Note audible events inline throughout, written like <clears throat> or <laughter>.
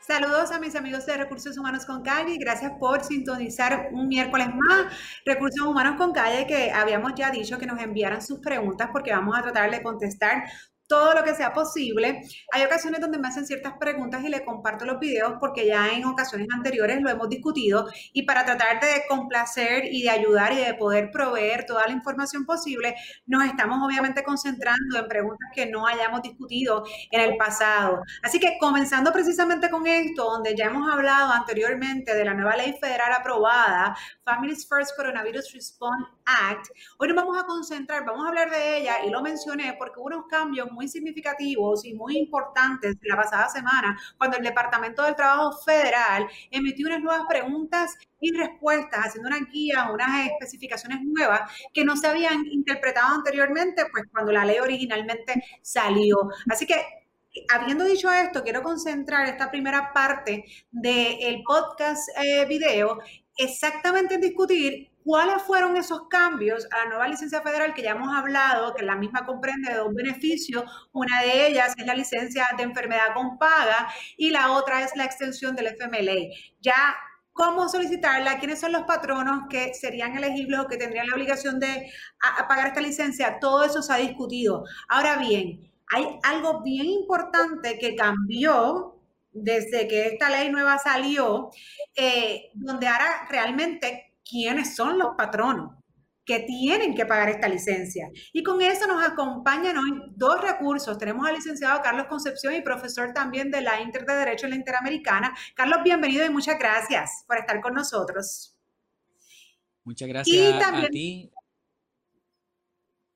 Saludos a mis amigos de Recursos Humanos con Calle. Gracias por sintonizar un miércoles más. Recursos Humanos con Calle, que habíamos ya dicho que nos enviaran sus preguntas porque vamos a tratar de contestar todo lo que sea posible. Hay ocasiones donde me hacen ciertas preguntas y le comparto los videos porque ya en ocasiones anteriores lo hemos discutido y para tratar de complacer y de ayudar y de poder proveer toda la información posible, nos estamos obviamente concentrando en preguntas que no hayamos discutido en el pasado. Así que comenzando precisamente con esto, donde ya hemos hablado anteriormente de la nueva ley federal aprobada, Families First Coronavirus Response Act, hoy nos vamos a concentrar, vamos a hablar de ella y lo mencioné porque hubo unos cambios muy significativos y muy importantes la pasada semana, cuando el Departamento del Trabajo Federal emitió unas nuevas preguntas y respuestas, haciendo una guía, unas especificaciones nuevas que no se habían interpretado anteriormente, pues cuando la ley originalmente salió. Así que habiendo dicho esto, quiero concentrar esta primera parte del podcast eh, video exactamente en discutir ¿Cuáles fueron esos cambios a la nueva licencia federal que ya hemos hablado, que la misma comprende dos beneficios? Una de ellas es la licencia de enfermedad con paga y la otra es la extensión del FMLA. Ya cómo solicitarla, quiénes son los patronos que serían elegibles o que tendrían la obligación de pagar esta licencia, todo eso se ha discutido. Ahora bien, hay algo bien importante que cambió desde que esta ley nueva salió, eh, donde ahora realmente quiénes son los patronos que tienen que pagar esta licencia. Y con eso nos acompañan hoy dos recursos. Tenemos al licenciado Carlos Concepción y profesor también de la Inter de Derecho en la Interamericana. Carlos, bienvenido y muchas gracias por estar con nosotros. Muchas gracias a ti.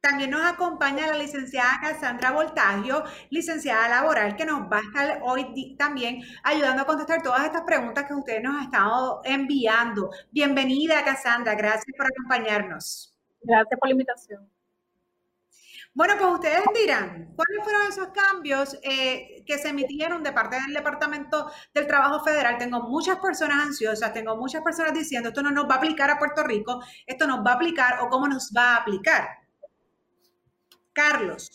También nos acompaña la licenciada Cassandra Voltagio, licenciada laboral, que nos va a estar hoy también ayudando a contestar todas estas preguntas que ustedes nos han estado enviando. Bienvenida, Cassandra. Gracias por acompañarnos. Gracias por la invitación. Bueno, pues ustedes dirán, ¿cuáles fueron esos cambios eh, que se emitieron de parte del Departamento del Trabajo Federal? Tengo muchas personas ansiosas, tengo muchas personas diciendo, esto no nos va a aplicar a Puerto Rico, esto nos va a aplicar o cómo nos va a aplicar. Carlos.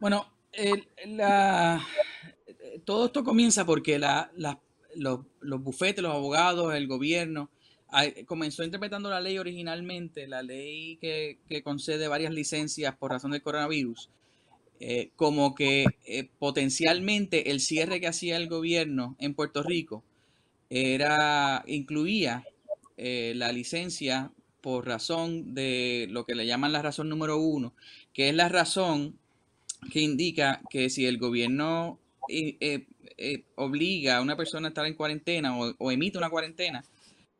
Bueno, todo esto comienza porque los, bufetes, los abogados, el gobierno, comenzó interpretando la ley originalmente, la ley que, concede varias licencias por razón del coronavirus, eh, como que eh, potencialmente el cierre que hacía el gobierno en Puerto Rico era incluía eh, la licencia por razón de lo que le llaman la razón número uno, que es la razón que indica que si el gobierno eh, eh, eh, obliga a una persona a estar en cuarentena o, emite una cuarentena,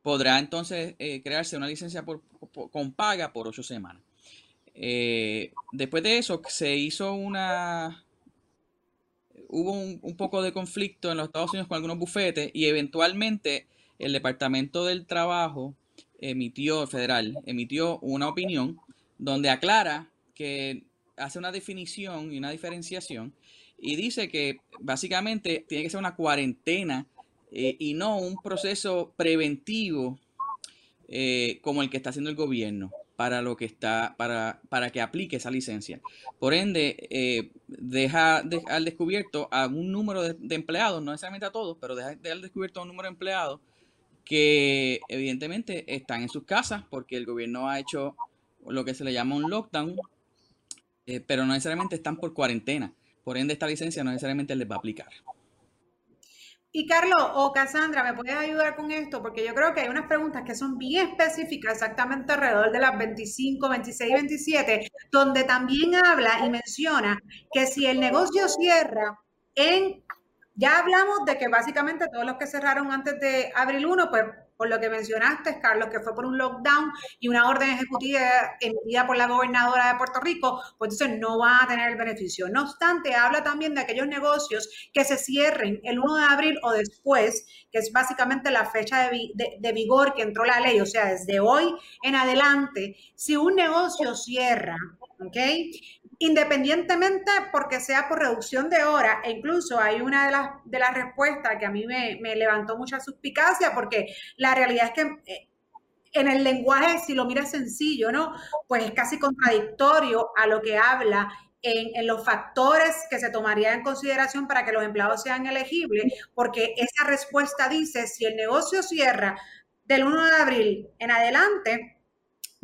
podrá entonces crearse una licencia con paga por ocho semanas. después de eso se hizo una... Hubo un poco de conflicto en los Estados Unidos con algunos bufetes y eventualmente el Departamento del Trabajo emitió, federal, emitió una opinión donde aclara que hace una definición y una diferenciación y dice que básicamente tiene que ser una cuarentena eh, y no un proceso preventivo eh, como el que está haciendo el gobierno para lo que está para, para que aplique esa licencia. Por ende, eh, deja, al descubierto a un número de, de, empleados, no necesariamente a todos, pero deja, deja al descubierto a un número de empleados que evidentemente están en sus casas porque el gobierno ha hecho lo que se le llama un lockdown, eh, pero no necesariamente están por cuarentena. Por ende, esta licencia no necesariamente les va a aplicar. Y Carlos o Cassandra, ¿me puedes ayudar con esto? Porque yo creo que hay unas preguntas que son bien específicas, exactamente alrededor de las 25, 26 27, donde también habla y menciona que si el negocio cierra en ya hablamos de que básicamente todos los que cerraron antes de abril 1, pues por lo que mencionaste, Carlos, que fue por un lockdown y una orden ejecutiva emitida por la gobernadora de Puerto Rico, pues entonces no van a tener el beneficio. No obstante, habla también de aquellos negocios que se cierren el 1 de abril o después, que es básicamente la fecha de, de vigor que entró la ley, o sea, desde hoy en adelante, si un negocio cierra ¿ok? Independientemente porque sea por reducción de horas, e incluso hay una de las, de las respuestas que a mí me, levantó mucha suspicacia, porque la realidad es que eh, en el lenguaje, si lo miras sencillo, ¿no? Pues es casi contradictorio a lo que habla en, los factores que se tomarían en consideración para que los empleados sean elegibles, porque esa respuesta dice, si el negocio cierra del 1 de abril en adelante,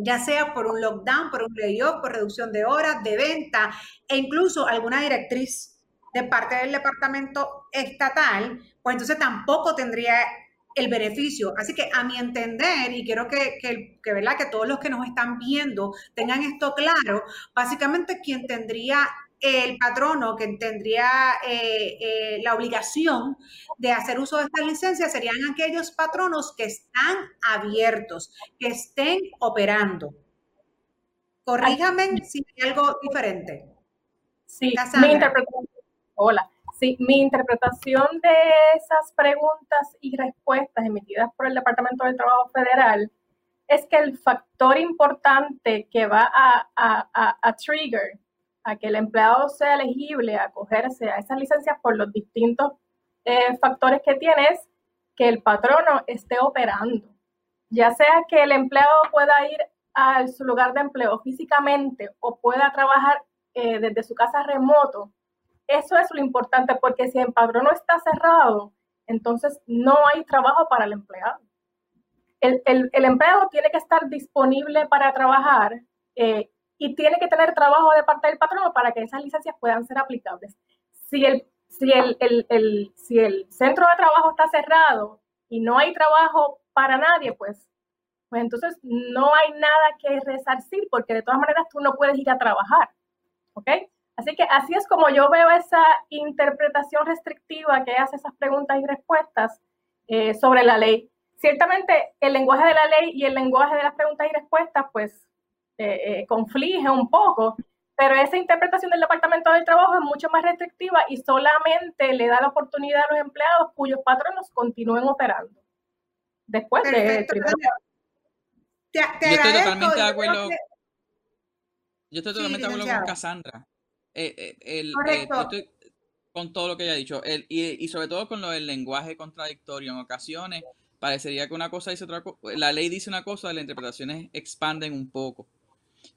ya sea por un lockdown, por un layoff, por reducción de horas, de venta e incluso alguna directriz de parte del departamento estatal, pues entonces tampoco tendría el beneficio. Así que a mi entender, y quiero que, que, ¿verdad? que todos los que nos están viendo tengan esto claro, básicamente quien tendría el patrono, que tendría eh, eh, la obligación de hacer uso de esta licencia serían aquellos patronos que están abiertos, que estén operando. Corríjame si hay algo diferente. Sí, mi interpretación. Hola. Sí, mi interpretación de esas preguntas y respuestas emitidas por el Departamento del Trabajo Federal es que el factor importante que va a, trigger a que el empleado sea elegible a acogerse a esas licencias por los distintos eh, factores que tiene es que el patrono esté operando. Ya sea que el empleado pueda ir a su lugar de empleo físicamente o pueda trabajar eh, desde su casa remoto, eso es lo importante, porque si el padrón no está cerrado, entonces no hay trabajo para el empleado. El, empleado tiene que estar disponible para trabajar eh, y tiene que tener trabajo de parte del patrono para que esas licencias puedan ser aplicables. Si el, si el, si el centro de trabajo está cerrado y no hay trabajo para nadie, pues, pues entonces no hay nada que resarcir porque de todas maneras tú no puedes ir a trabajar. ¿Ok? Así que así es como yo veo esa interpretación restrictiva que hace esas preguntas y respuestas eh, sobre la ley. Ciertamente el lenguaje de la ley y el lenguaje de las preguntas y respuestas pues eh, eh, conflige un poco, pero esa interpretación del Departamento del Trabajo es mucho más restrictiva y solamente le da la oportunidad a los empleados cuyos patronos continúen operando. Después de... yo estoy totalmente de acuerdo. Yo estoy totalmente de acuerdo con Cassandra. Eh, eh, el, eh, con todo lo que ella ha dicho, el, y, sobre todo con lo del lenguaje contradictorio en ocasiones, parecería que una cosa dice otra cosa, la ley dice una cosa, las interpretaciones expanden un poco.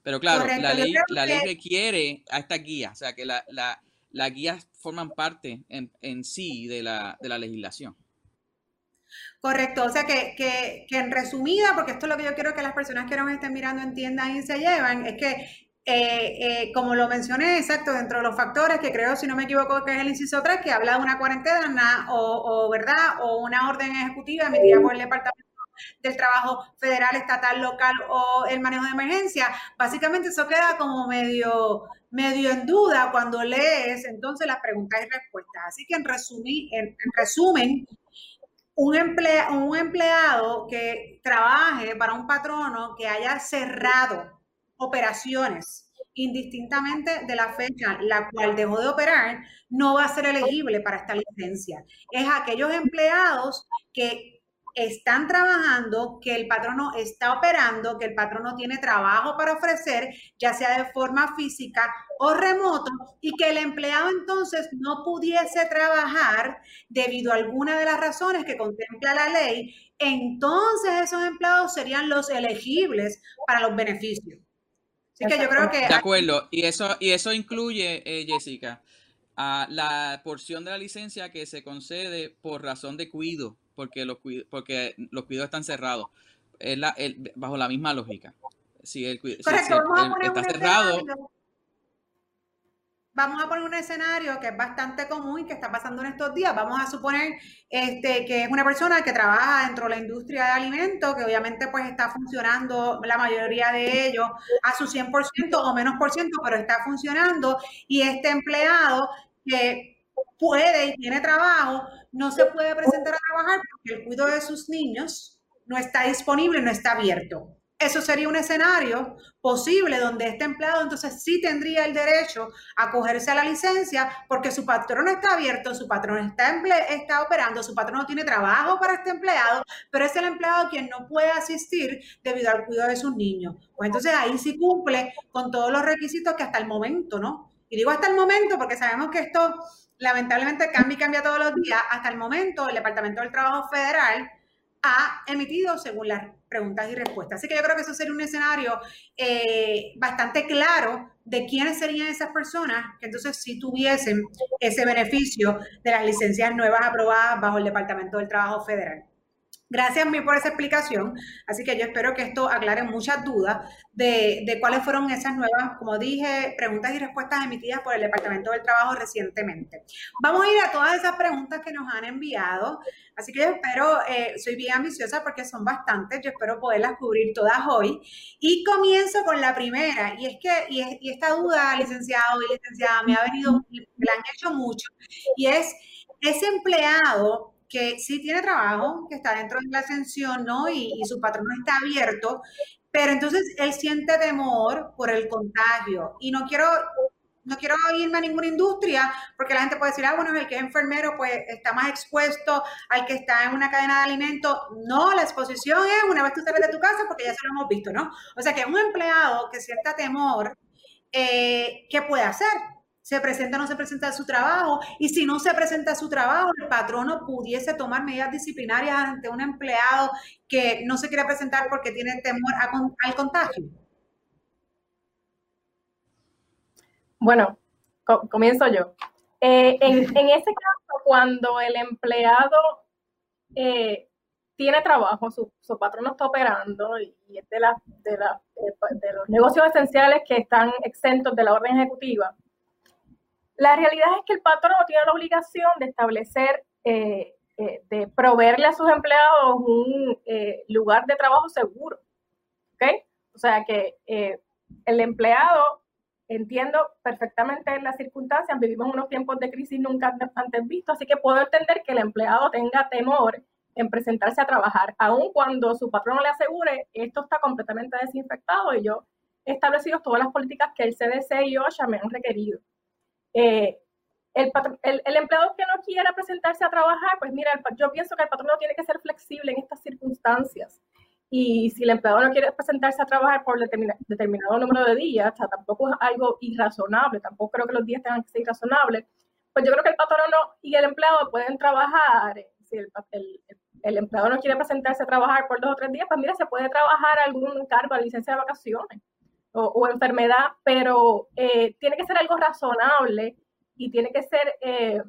Pero claro, la ley, la ley requiere a esta guía, o sea que la, la, las guías forman parte en, en sí de la, de la legislación. Correcto, o sea que, que, que, en resumida, porque esto es lo que yo quiero que las personas que nos estén mirando entiendan y se llevan, es que eh, eh, como lo mencioné, exacto, dentro de los factores que creo, si no me equivoco, que es el inciso 3, que habla de una cuarentena o, ¿verdad? o una orden ejecutiva emitida por el Departamento del Trabajo Federal, Estatal, Local o el manejo de emergencia, básicamente eso queda como medio, medio en duda cuando lees entonces las preguntas y respuestas. Así que en, en, resumen, un, un empleado que trabaje para un patrono que haya cerrado operaciones, indistintamente de la fecha la cual dejó de operar, no va a ser elegible para esta licencia. Es aquellos empleados que están trabajando, que el patrono está operando, que el patrono tiene trabajo para ofrecer, ya sea de forma física o remoto, y que el empleado entonces no pudiese trabajar debido a alguna de las razones que contempla la ley, entonces esos empleados serían los elegibles para los beneficios. Así que yo creo que... De acuerdo, y eso, y eso incluye, eh, Jessica, a la porción de la licencia que se concede por razón de cuido, porque los, porque los cuidados están cerrados, es la, bajo la misma lógica. Si el, si, está cerrado vamos a poner un escenario que es bastante común y que está pasando en estos días. Vamos a suponer este, que es una persona que trabaja dentro de la industria de alimentos, que obviamente pues está funcionando la mayoría de ellos a su 100% o menos por ciento, pero está funcionando y este empleado que puede y tiene trabajo, no se puede presentar a trabajar porque el cuidado de sus niños no está disponible, no está abierto. eso sería un escenario posible donde este empleado entonces sí tendría el derecho a cogerse a la licencia porque su patrón está abierto, su patrón está, está operando, su patrón no tiene trabajo para este empleado, pero es el empleado quien no puede asistir debido al cuidado de sus niños. Pues entonces ahí sí cumple con todos los requisitos que hasta el momento, ¿no? Y digo hasta el momento porque sabemos que esto lamentablemente cambia y cambia todos los días. Hasta el momento el Departamento del Trabajo Federal ha emitido según las preguntas y respuestas. Así que yo creo que eso sería un escenario eh, bastante claro de quiénes serían esas personas que entonces sí tuviesen ese beneficio de las licencias nuevas aprobadas bajo el Departamento del Trabajo Federal. Gracias mil por esa explicación. Así que yo espero que esto aclare muchas dudas de, cuáles fueron esas nuevas, como dije, preguntas y respuestas emitidas por el Departamento del Trabajo recientemente. Vamos a ir a todas esas preguntas que nos han enviado. Así que yo espero, eh, soy bien ambiciosa porque son bastantes, yo espero poderlas cubrir todas hoy. Y comienzo con la primera, y es que, y, y esta duda, licenciado y licenciada, me ha venido, me la han hecho mucho, y es ese empleado que sí tiene trabajo, que está dentro de la ascensión, ¿no? Y, su patrón no está abierto, pero entonces él siente temor por el contagio. Y no quiero, no quiero irme a ninguna industria, porque la gente puede decir, ah, bueno, el que es enfermero, pues está más expuesto al que está en una cadena de alimentos. No, la exposición es una vez tú sales de tu casa, porque ya se lo hemos visto, ¿no? O sea, que un empleado que sienta temor, eh, ¿qué puede hacer? Se presenta o no se presenta su trabajo, y si no se presenta su trabajo, el patrono pudiese tomar medidas disciplinarias ante un empleado que no se quiere presentar porque tiene temor al contagio. Bueno, comienzo yo. Eh, <laughs> en, ese caso, cuando el empleado eh, tiene trabajo, su, su, patrono está operando y, es de, de, de los negocios esenciales que están exentos de la orden ejecutiva, la realidad es que el patrón tiene la obligación de establecer, eh, eh, de proveerle a sus empleados un eh, lugar de trabajo seguro. ¿Ok? O sea que el empleado, entiendo perfectamente las circunstancias, vivimos unos tiempos de crisis nunca antes vistos, así que puedo entender que el empleado tenga temor en presentarse a trabajar, aun cuando su patrón le asegure esto está completamente desinfectado y yo he establecido todas las políticas que el CDC y OSHA me han requerido. Eh, el, el, empleado que no quiera presentarse a trabajar, pues mira, yo pienso que el patrón no tiene que ser flexible en estas circunstancias. Y si el empleado no quiere presentarse a trabajar por determinado número de días, o tampoco es algo irrazonable, tampoco creo que los días tengan que ser irrazonables, pues yo creo que el patrón y el empleado pueden trabajar. Si el, el, empleado no quiere presentarse a trabajar por dos o tres días, pues mira, se puede trabajar algún cargo, licencia de vacaciones o, enfermedad, pero eh, tiene que ser algo razonable y tiene que ser eh,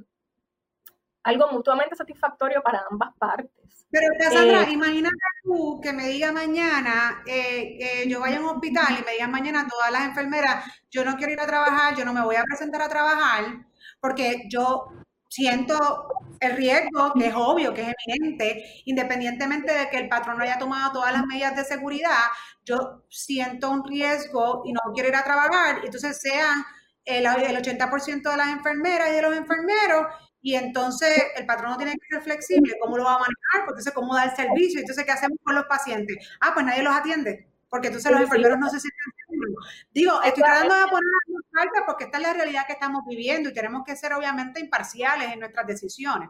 algo mutuamente satisfactorio para ambas partes. Pero Cassandra, eh, imagínate tú que me diga mañana, que yo vaya a un hospital y me digan mañana todas las enfermeras, yo no quiero ir a trabajar, yo no me voy a presentar a trabajar, porque yo siento el riesgo, que es obvio, que es eminente, independientemente de que el patrón haya tomado todas las medidas de seguridad, yo siento un riesgo y no quiero ir a trabajar, entonces sean el, el 80% de las enfermeras y de los enfermeros, y entonces el patrón no tiene que ser flexible, ¿cómo lo va a manejar? Entonces, ¿cómo da el servicio? Entonces, ¿qué hacemos con los pacientes? Ah, pues nadie los atiende porque entonces los enfermeros no se sienten seguros. Digo, estoy tratando de poner porque esta es la realidad que estamos viviendo y tenemos que ser obviamente imparciales en nuestras decisiones.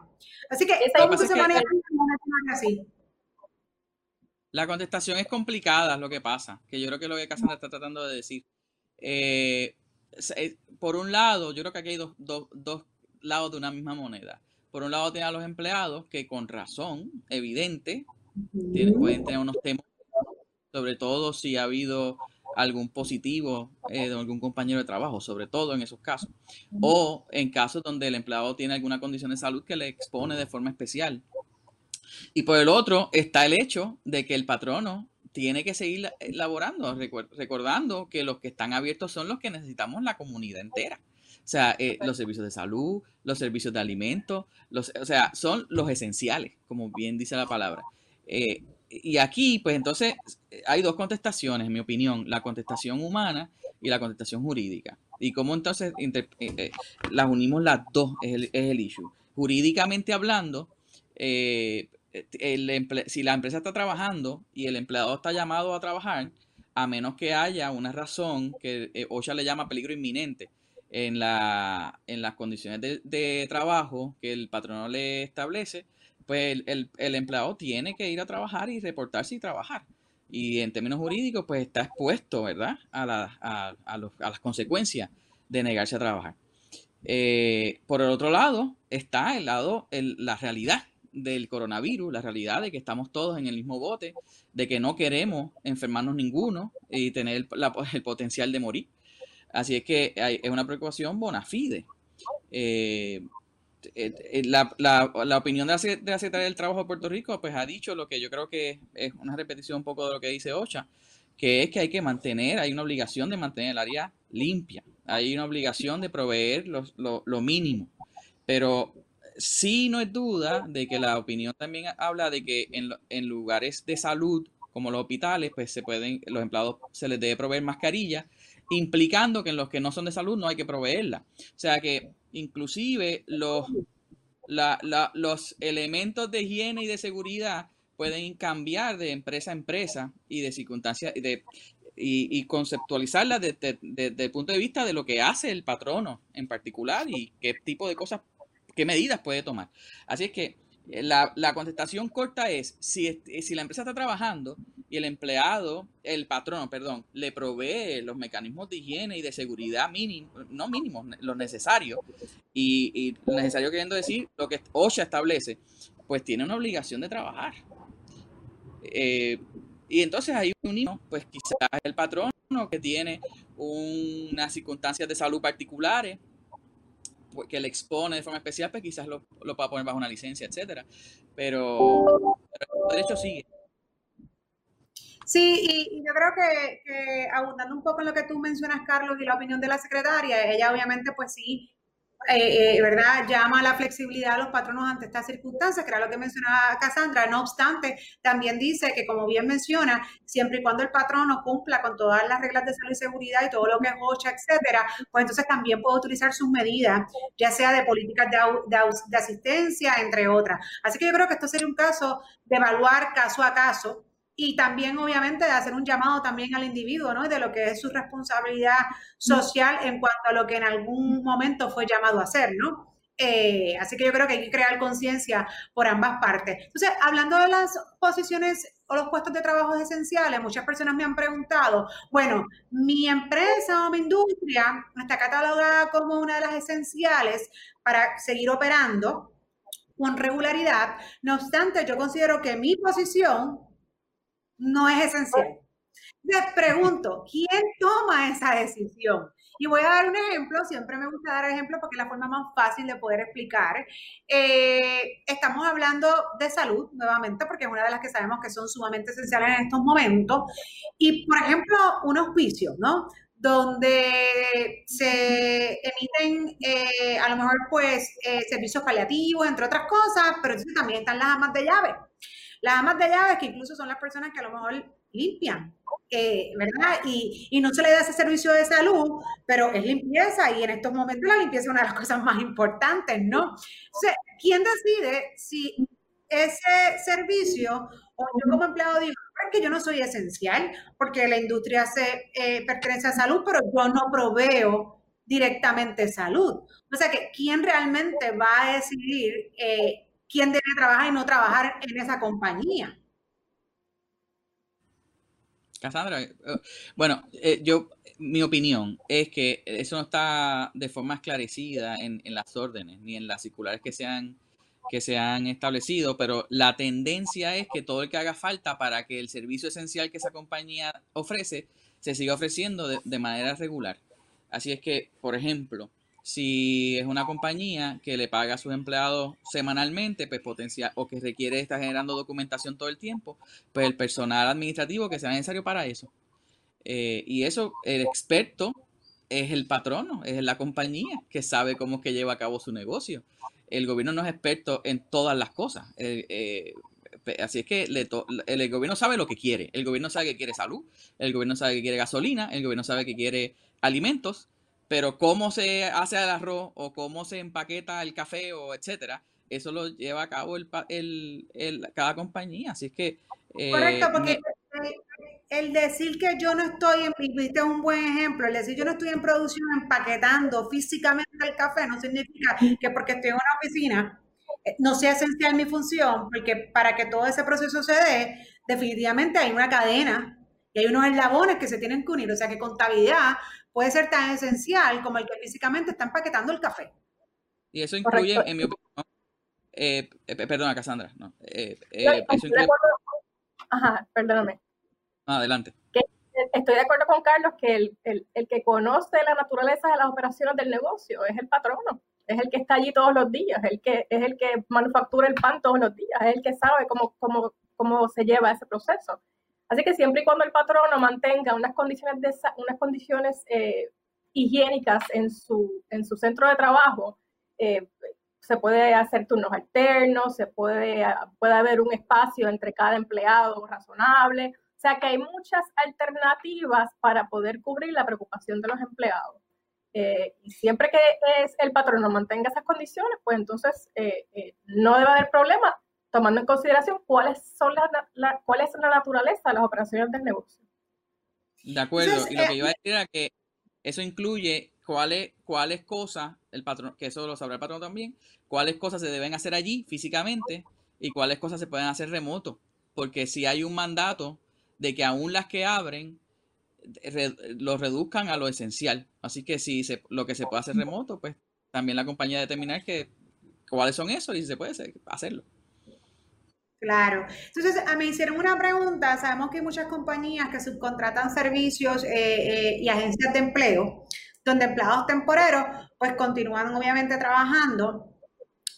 Así que, ¿cómo se maneja así? La contestación es complicada, lo que pasa, que yo creo que lo que Casandra está tratando de decir. Eh, eh, por un lado, yo creo que aquí hay dos, dos lados de una misma moneda. Por un lado, tiene a los empleados que con razón evidente pueden tener unos temas sobre todo si ha habido algún positivo eh, de algún compañero de trabajo, sobre todo en esos casos, o en casos donde el empleado tiene alguna condición de salud que le expone de forma especial. Y por el otro está el hecho de que el patrono tiene que seguir elaborando, recordando que los que están abiertos son los que necesitamos la comunidad entera. O sea, eh, los servicios de salud, los servicios de alimentos, los, o sea, son los esenciales, como bien dice la palabra. Eh, y aquí, pues entonces, hay dos contestaciones, en mi opinión, la contestación humana y la contestación jurídica. Y cómo entonces eh, eh, las unimos las dos es el, es el, issue. Jurídicamente hablando, eh, el si la empresa está trabajando y el empleado está llamado a trabajar, a menos que haya una razón que eh, OSHA le llama peligro inminente en, la, en las condiciones de, trabajo que el patrono le establece, pues el, empleado tiene que ir a trabajar y reportarse y trabajar. Y en términos jurídicos, pues está expuesto, ¿verdad? A, las consecuencias de negarse a trabajar. Eh, por el otro lado, está el lado, la realidad del coronavirus, la realidad de que estamos todos en el mismo bote, de que no queremos enfermarnos ninguno y tener el potencial de morir. Así es que es una preocupación bona fide. Eh, eh, eh, la, opinión de la, Secretaría del Trabajo de Puerto Rico pues ha dicho lo que yo creo que es una repetición un poco de lo que dice OCHA, que es que hay que mantener, hay una obligación de mantener el área limpia, hay una obligación de proveer lo mínimo, pero sí no es duda de que la opinión también habla de que en, lugares de salud como los hospitales, pues se pueden, los empleados se les debe proveer mascarilla, implicando que en los que no son de salud no hay que proveerla. O sea que inclusive los, los elementos de higiene y de seguridad pueden cambiar de empresa a empresa y de circunstancias de, y, conceptualizarla desde, desde el punto de vista de lo que hace el patrono en particular y qué tipo de cosas qué medidas puede tomar. Así es que eh, la, contestación corta es, si, si la empresa está trabajando y el empleado, el patrono, perdón, le provee los mecanismos de higiene y de seguridad mínimos, no mínimos, los necesarios, y, lo necesario queriendo decir lo que OSHA establece, pues tiene una obligación de trabajar. Eh, y entonces hay un niño, pues quizás el patrono que tiene unas circunstancias de salud particulares, que le expone de forma especial, pues quizás lo, lo pueda poner bajo una licencia, etcétera. Pero, el derecho sigue. Sí, y, yo creo que, abundando un poco en lo que tú mencionas, Carlos, y la opinión de la secretaria, ella obviamente pues sí eh, eh, ¿verdad? Llama a la flexibilidad a los patronos ante estas circunstancias, que era lo que mencionaba Cassandra. No obstante, también dice que, como bien menciona, siempre y cuando el patrono cumpla con todas las reglas de salud y seguridad y todo lo que es OCHA, etcétera, pues entonces también puede utilizar sus medidas, ya sea de políticas de, de asistencia, entre otras. Así que yo creo que esto sería un caso de evaluar caso a caso y también obviamente de hacer un llamado también al individuo, ¿no? De lo que es su responsabilidad social en cuanto a lo que en algún momento fue llamado a hacer, ¿no? Eh, así que yo creo que hay que crear conciencia por ambas partes. Entonces, hablando de las posiciones o los puestos de trabajo esenciales, muchas personas me han preguntado, bueno, mi empresa o mi industria está catalogada como una de las esenciales para seguir operando con regularidad. No obstante, yo considero que mi posición no es esencial. Les pregunto, ¿quién toma esa decisión? Y voy a dar un ejemplo, siempre me gusta dar ejemplos porque es la forma más fácil de poder explicar. Eh, estamos hablando de salud nuevamente porque es una de las que sabemos que son sumamente esenciales en estos momentos. Y, por ejemplo, un hospicio, ¿no? donde se emiten eh, a lo mejor pues eh, servicios paliativos, entre otras cosas, pero también están las amas de llave. Las amas de llaves, que incluso son las personas que a lo mejor limpian, eh, ¿verdad? Y, y, no se le da ese servicio de salud, pero es limpieza y en estos momentos la limpieza es una de las <laughs> cosas más importantes, ¿no? Entonces, ¿quién decide si ese servicio o yo como empleado digo, es que yo no soy esencial porque la industria se eh, pertenece a salud, pero yo no proveo directamente salud. O sea que, ¿quién realmente va a decidir eh, quién debe trabajar y no trabajar en esa compañía. Cassandra, eh, bueno, eh, yo, mi opinión es que eso no está de forma esclarecida en, las órdenes ni en las circulares que se han, que se han establecido, pero la tendencia es que todo el que haga falta para que el servicio esencial que esa compañía ofrece se siga ofreciendo de manera regular. Así es que, por ejemplo, si es una compañía que le paga a sus empleados semanalmente, pues potencial, o que requiere estar generando documentación todo el tiempo, pues el personal administrativo que sea necesario para eso. Eh, y eso, el experto es el patrono, es la compañía que sabe cómo es que lleva a cabo su negocio. El gobierno no es experto en todas las cosas. Eh, así es que el gobierno sabe lo que quiere. El gobierno sabe que quiere salud, el gobierno sabe que quiere gasolina, el gobierno sabe que quiere alimentos, pero cómo se hace el arroz o cómo se empaqueta el café o etcétera, eso lo lleva a cabo el, el, cada compañía. Así es que... Correcto, porque el decir que yo no estoy, en, viste un buen ejemplo, el decir yo no estoy en producción empaquetando físicamente el café no significa que porque estoy en una oficina eh, no sea esencial mi función, porque para que todo ese proceso se dé, definitivamente hay una cadena y hay unos eslabones que se tienen que unir. O sea que contabilidad puede ser tan esencial como el que físicamente está empaquetando el café. Y eso incluye, en mi opinión, eh, eh, perdona, Cassandra, no, Ajá, perdóname. Adelante. estoy de acuerdo con Carlos que el, el, que conoce la naturaleza de las operaciones del negocio es el patrono, es el que está allí todos los días, el que, es el que manufactura el pan todos los días, es el que sabe cómo, cómo, cómo se lleva ese proceso. Así que siempre y cuando el patrono mantenga unas condiciones, de, unas condiciones eh, higiénicas en su, en su centro de trabajo, eh, se puede hacer turnos alternos, se puede, puede haber un espacio entre cada empleado razonable, o sea que hay muchas alternativas para poder cubrir la preocupación de los empleados. Eh, y siempre que es el patrono mantenga esas condiciones, pues entonces no debe haber problema tomando en consideración cuáles son la, cuál es la naturaleza de las operaciones del negocio. De acuerdo, y lo que iba a decir era que eso incluye cuáles, cuáles cosas, el patrón, que eso lo sabrá el patrón también, cuáles cosas se deben hacer allí físicamente y cuáles cosas se pueden hacer remoto. Porque si hay un mandato de que aún las que abren lo reduzcan a lo esencial. Así que si se, lo que se puede hacer remoto, pues también la compañía determinar que, cuáles son esos y si se puede hacerlo. Claro. Entonces, mí hicieron una pregunta. Sabemos que hay muchas compañías que subcontratan servicios eh, eh, y agencias de empleo, donde empleados temporeros, pues continúan obviamente trabajando.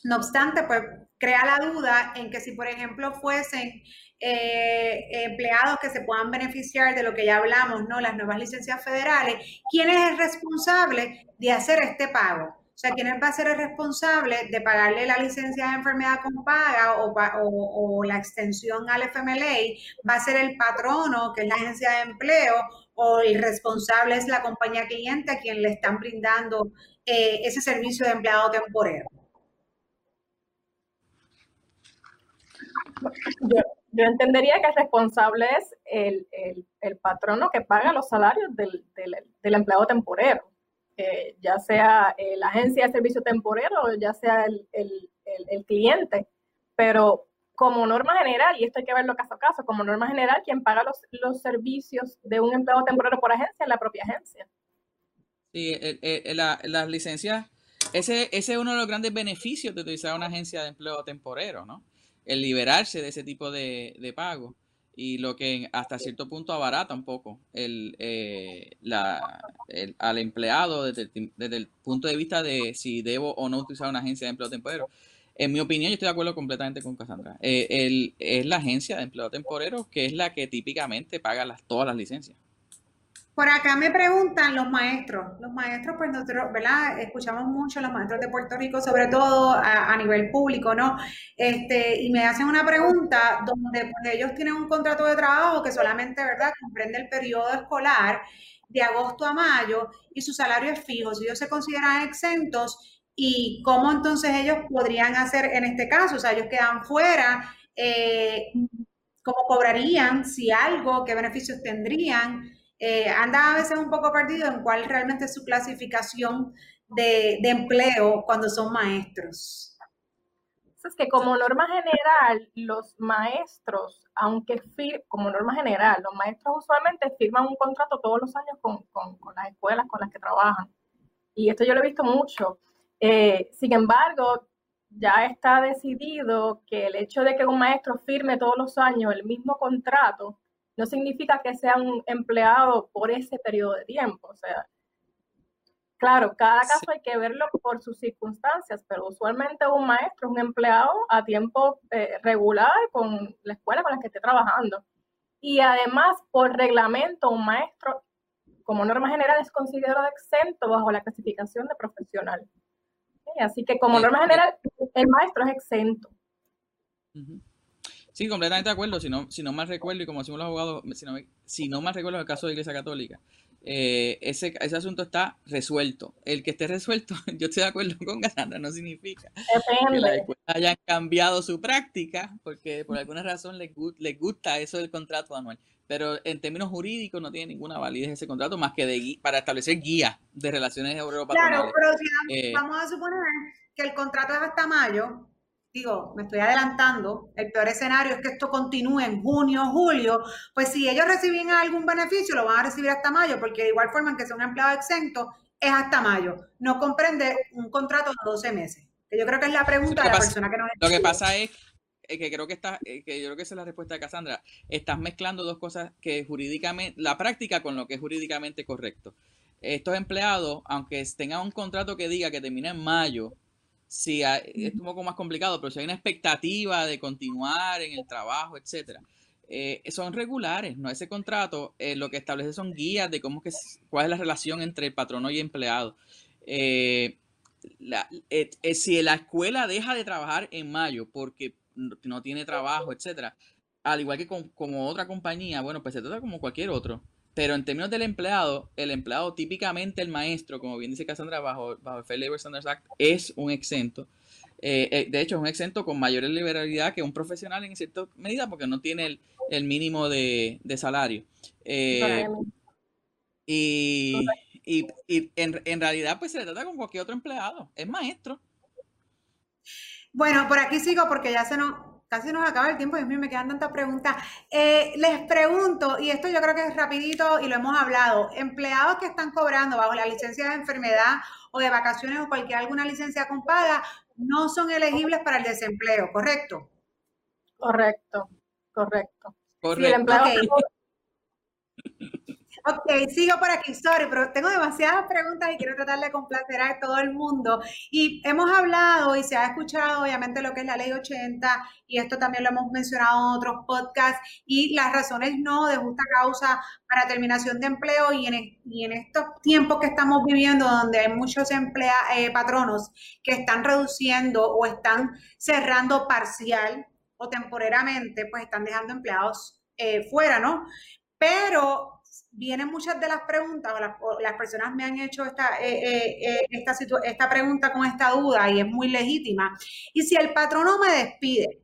No obstante, pues crea la duda en que si, por ejemplo, fuesen eh, empleados que se puedan beneficiar de lo que ya hablamos, ¿no? Las nuevas licencias federales, ¿quién es responsable de hacer este pago? O sea, ¿quién va a ser el responsable de pagarle la licencia de enfermedad con paga o, la extensión al FMLA? ¿Va a ser el patrono, que es la agencia de empleo, o el responsable es la compañía cliente a quien le están brindando eh, ese servicio de empleado temporero? yo entendería que el responsable es el, patrono que paga los salarios del, empleado temporero, ya sea eh, la agencia de servicio temporero o ya sea el, cliente. Pero como norma general, y esto hay que verlo caso a caso, como norma general, quien paga los, los servicios de un empleado temporero por agencia es la propia agencia. Sí, las licencias, ese, ese es uno de los grandes beneficios de utilizar una agencia de empleo temporero, ¿no? el liberarse de ese tipo de, de pago y lo que hasta cierto punto abarata un poco el, eh, la, al empleado desde el, punto de vista de si debo o no utilizar una agencia de empleo temporero. En mi opinión, yo estoy de acuerdo completamente con Cassandra. Eh, el, es la agencia de empleo temporero que es la que típicamente paga las, todas las licencias. Por acá me preguntan los maestros. Los maestros, pues nosotros, ¿verdad? Escuchamos mucho los maestros de Puerto Rico, sobre todo a, nivel público, ¿no? Este, y me hacen una pregunta donde ellos tienen un contrato de trabajo que solamente, ¿verdad?, comprende el periodo escolar de agosto a mayo y su salario es fijo. Si ellos se consideran exentos, ¿y cómo entonces ellos podrían hacer en este caso? O sea, ellos quedan fuera. Eh, ¿Cómo cobrarían? Si algo, ¿qué beneficios tendrían? Eh, anda a veces un poco perdido en cuál realmente es su clasificación de, empleo cuando son maestros. Es que como norma general, los maestros, aunque como norma general, los maestros usualmente firman un contrato todos los años con, las escuelas con las que trabajan. Y esto yo lo he visto mucho. Eh, sin embargo, ya está decidido que el hecho de que un maestro firme todos los años el mismo contrato no significa que sea un empleado por ese periodo de tiempo. O sea, claro, cada caso hay que verlo por sus circunstancias, pero usualmente un maestro es un empleado a tiempo eh, regular con la escuela con la que esté trabajando. Y además, por reglamento, un maestro, como norma general, es considerado exento bajo la clasificación de profesional. Así que, como norma general, el maestro es exento. Sí, completamente de acuerdo. Si no, si no mal recuerdo, y como decimos los abogados, si no, si no mal recuerdo el caso de Iglesia Católica, eh, ese, ese asunto está resuelto. El que esté resuelto, <laughs> yo estoy de acuerdo con Cassandra, no significa que las escuelas hayan cambiado su práctica, porque por alguna razón les, les gusta eso del contrato anual. Pero en términos jurídicos no tiene ninguna validez ese contrato más que de, para establecer guías de relaciones europatronales. Claro, pero si vamos a suponer que el contrato es hasta mayo, digo, me estoy adelantando, el peor escenario es que esto continúe en junio, julio, pues si ellos reciben algún beneficio, lo van a recibir hasta mayo, porque de igual forma que sea un empleado exento, es hasta mayo. No comprende un contrato de 12 meses. Que yo creo que es la pregunta de la persona que nos Lo que pasa es que creo que está, eh, que yo creo que esa es la respuesta de Cassandra. Estás mezclando dos cosas que jurídicamente, la práctica con lo que es jurídicamente correcto. Estos empleados, aunque tengan un contrato que diga que termina en mayo, si es un poco más complicado, pero si hay una expectativa de continuar en el trabajo, etcétera, eh, son regulares, ¿no? Ese contrato eh, lo que establece son guías de cómo que, cuál es la relación entre el patrono y empleado. Eh, si la escuela deja de trabajar en mayo porque no tiene trabajo, etcétera, al igual que con, como otra compañía, bueno, pues se trata como cualquier otro. Pero en términos del empleado, el empleado típicamente el maestro, como bien dice Cassandra, bajo, bajo el Fair Labor Standards Act, es un exento. Eh, eh, de hecho, es un exento con mayor liberalidad que un profesional en cierta medida porque no tiene el, mínimo de, salario. Eh, y, en, en, realidad, pues se le trata con cualquier otro empleado. Es maestro. Bueno, por aquí sigo porque ya se nos, casi nos acaba el tiempo y a mí me quedan tantas preguntas. Eh, les pregunto, y esto yo creo que es rapidito y lo hemos hablado, empleados que están cobrando bajo la licencia de enfermedad o de vacaciones o cualquier alguna licencia con paga, no son elegibles para el desempleo, ¿correcto? Correcto, correcto. correcto. Ok, sigo por aquí, sorry, pero tengo demasiadas preguntas y quiero tratar de complacer a todo el mundo. Y hemos hablado y se ha escuchado obviamente lo que es la ley 80 y esto también lo hemos mencionado en otros podcasts y las razones no de justa causa para terminación de empleo y en, y en estos tiempos que estamos viviendo donde hay muchos emplea, eh, patronos que están reduciendo o están cerrando parcial o temporariamente, pues están dejando empleados eh, fuera, ¿no? Pero vienen muchas de las preguntas, o las, personas me han hecho esta, eh, eh, eh, esta, pregunta con esta duda y es muy legítima. Y si el patrono me despide,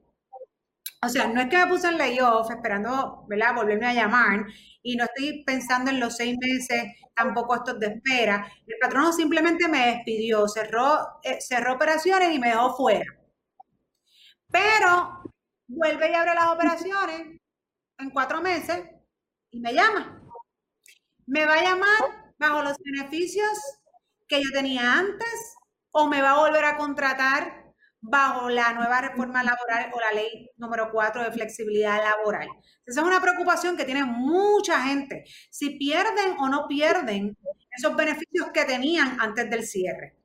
o sea, no es que me puse en layoff esperando, ¿verdad?, volverme a llamar y no estoy pensando en los seis meses, tampoco estos de espera. El patrono simplemente me despidió, cerró, cerró operaciones y me dejó fuera. Pero vuelve y abre las operaciones en cuatro meses y me llama ¿Me va a llamar bajo los beneficios que yo tenía antes o me va a volver a contratar bajo la nueva reforma laboral o la ley número 4 de flexibilidad laboral? Esa es una preocupación que tiene mucha gente. Si pierden o no pierden esos beneficios que tenían antes del cierre.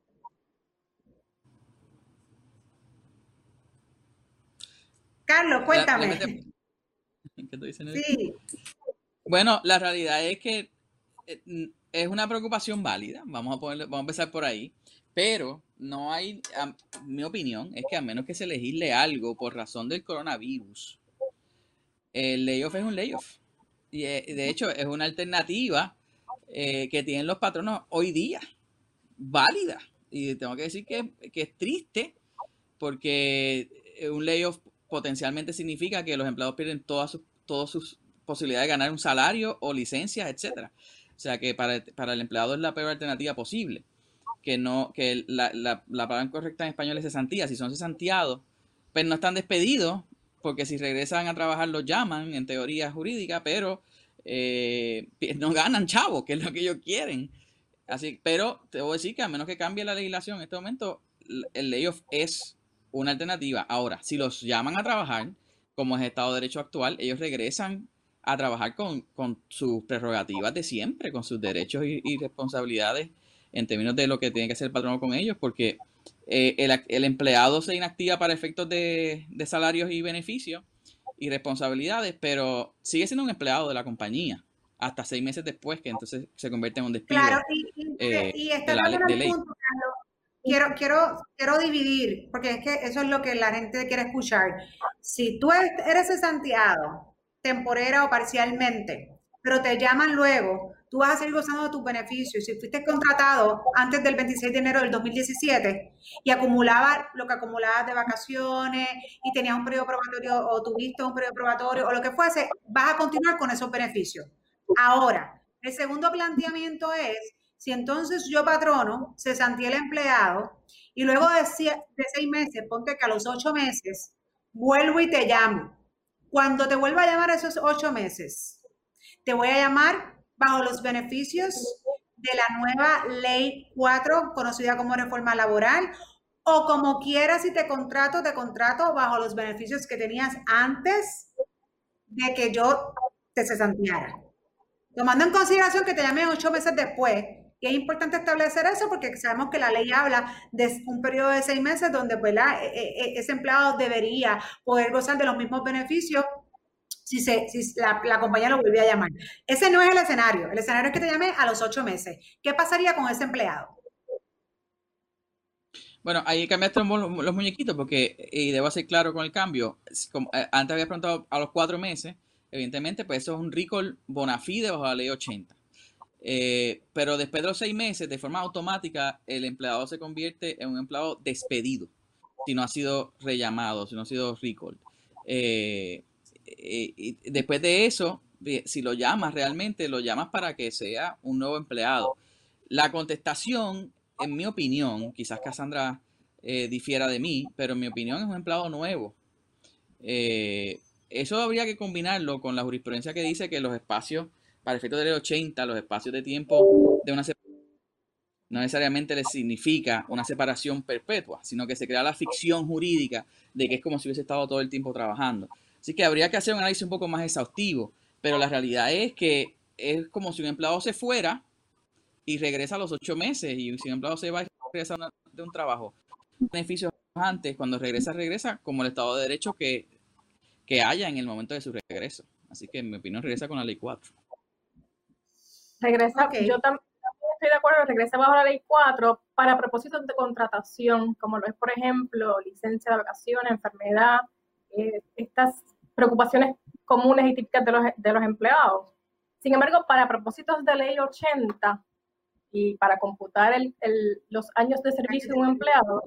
Carlos, cuéntame. <laughs> Sí. Bueno, la realidad es que es una preocupación válida, vamos a, vamos a empezar por ahí, pero no hay, mi opinión es que a menos que se legisle algo por razón del coronavirus, el layoff es un layoff. Y eh, de hecho es una alternativa eh, que tienen los patronos hoy día, válida. Y tengo que decir que, es triste porque un layoff potencialmente significa que los empleados pierden todas sus, todas sus posibilidades de ganar un salario o licencias, etcétera. O sea que para, el empleado es la peor alternativa posible. Que no, que la, la, palabra correcta en español es cesantía. Si son cesanteados, pues no están despedidos, porque si regresan a trabajar los llaman en teoría jurídica, pero eh, no ganan chavos, que es lo que ellos quieren. Así, pero te voy a decir que a menos que cambie la legislación en este momento, el layoff es una alternativa. Ahora, si los llaman a trabajar, como es el Estado de Derecho actual, ellos regresan a trabajar con, sus prerrogativas de siempre, con sus derechos y, responsabilidades en términos de lo que tiene que hacer el patrono con ellos, porque eh, el, empleado se inactiva para efectos de, salarios y beneficios y responsabilidades, pero sigue siendo un empleado de la compañía hasta seis meses después, que entonces se convierte en un despido. Claro, y, y, este de punto, Quiero, quiero, quiero dividir, porque es que eso es lo que la gente quiere escuchar. Si tú eres cesanteado temporera o parcialmente, pero te llaman luego, tú vas a seguir gozando de tus beneficios. Si fuiste contratado antes del 26 de enero del 2017 y acumulabas lo que acumulabas de vacaciones y tenías un periodo probatorio o tuviste un periodo probatorio o lo que fuese, vas a continuar con esos beneficios. Ahora, el segundo planteamiento es, si entonces yo patrono, sentía el empleado y luego de seis meses, ponte que a los ocho meses, vuelvo y te llamo. Cuando te vuelva a llamar esos ocho meses, te voy a llamar bajo los beneficios de la nueva ley 4, conocida como reforma laboral, o como quieras si te contrato, te contrato bajo los beneficios que tenías antes de que yo te cesanteara. Tomando en consideración que te llamé ocho meses después, y es importante establecer eso porque sabemos que la ley habla de un periodo de seis meses donde pues, e, e, e, ese empleado debería poder gozar de los mismos beneficios si, se, la, compañía lo vuelve a llamar. Ese no es el escenario. El escenario es que te llame a los ocho meses. ¿Qué pasaría con ese empleado? Bueno, ahí cambiaste los, muñequitos porque, y debo ser claro con el cambio, como, eh, antes había preguntado a los cuatro meses, evidentemente, pues eso es un recall bona fide bajo la ley 80. Eh, pero después de los seis meses, de forma automática, el empleado se convierte en un empleado despedido si no ha sido rellamado, si no ha sido recall. Eh, eh, y después de eso, si lo llamas realmente, lo llamas para que sea un nuevo empleado. La contestación, en mi opinión, quizás Cassandra difiera de mí, pero en mi opinión es un empleado nuevo. Eso habría que combinarlo con la jurisprudencia que dice que los espacios, para efectos de ley 80, los espacios de tiempo de una no necesariamente le significa una separación perpetua, sino que se crea la ficción jurídica de que es como si hubiese estado todo el tiempo trabajando. Así que habría que hacer un análisis un poco más exhaustivo, pero la realidad es que es como si un empleado se fuera y regresa a los ocho meses y si un empleado se va y regresa de un trabajo, beneficios antes, cuando regresa, regresa como el Estado de Derecho que, que haya en el momento de su regreso. Así que en mi opinión regresa con la ley 4. Regresa, yo también estoy de acuerdo, regresa bajo la ley 4 para propósitos de contratación, como lo es, por ejemplo, licencia de vacaciones, enfermedad, eh, estas preocupaciones comunes y típicas de los, de los empleados. Sin embargo, para propósitos de ley 80 y para computar el, el, los años de servicio de un empleado,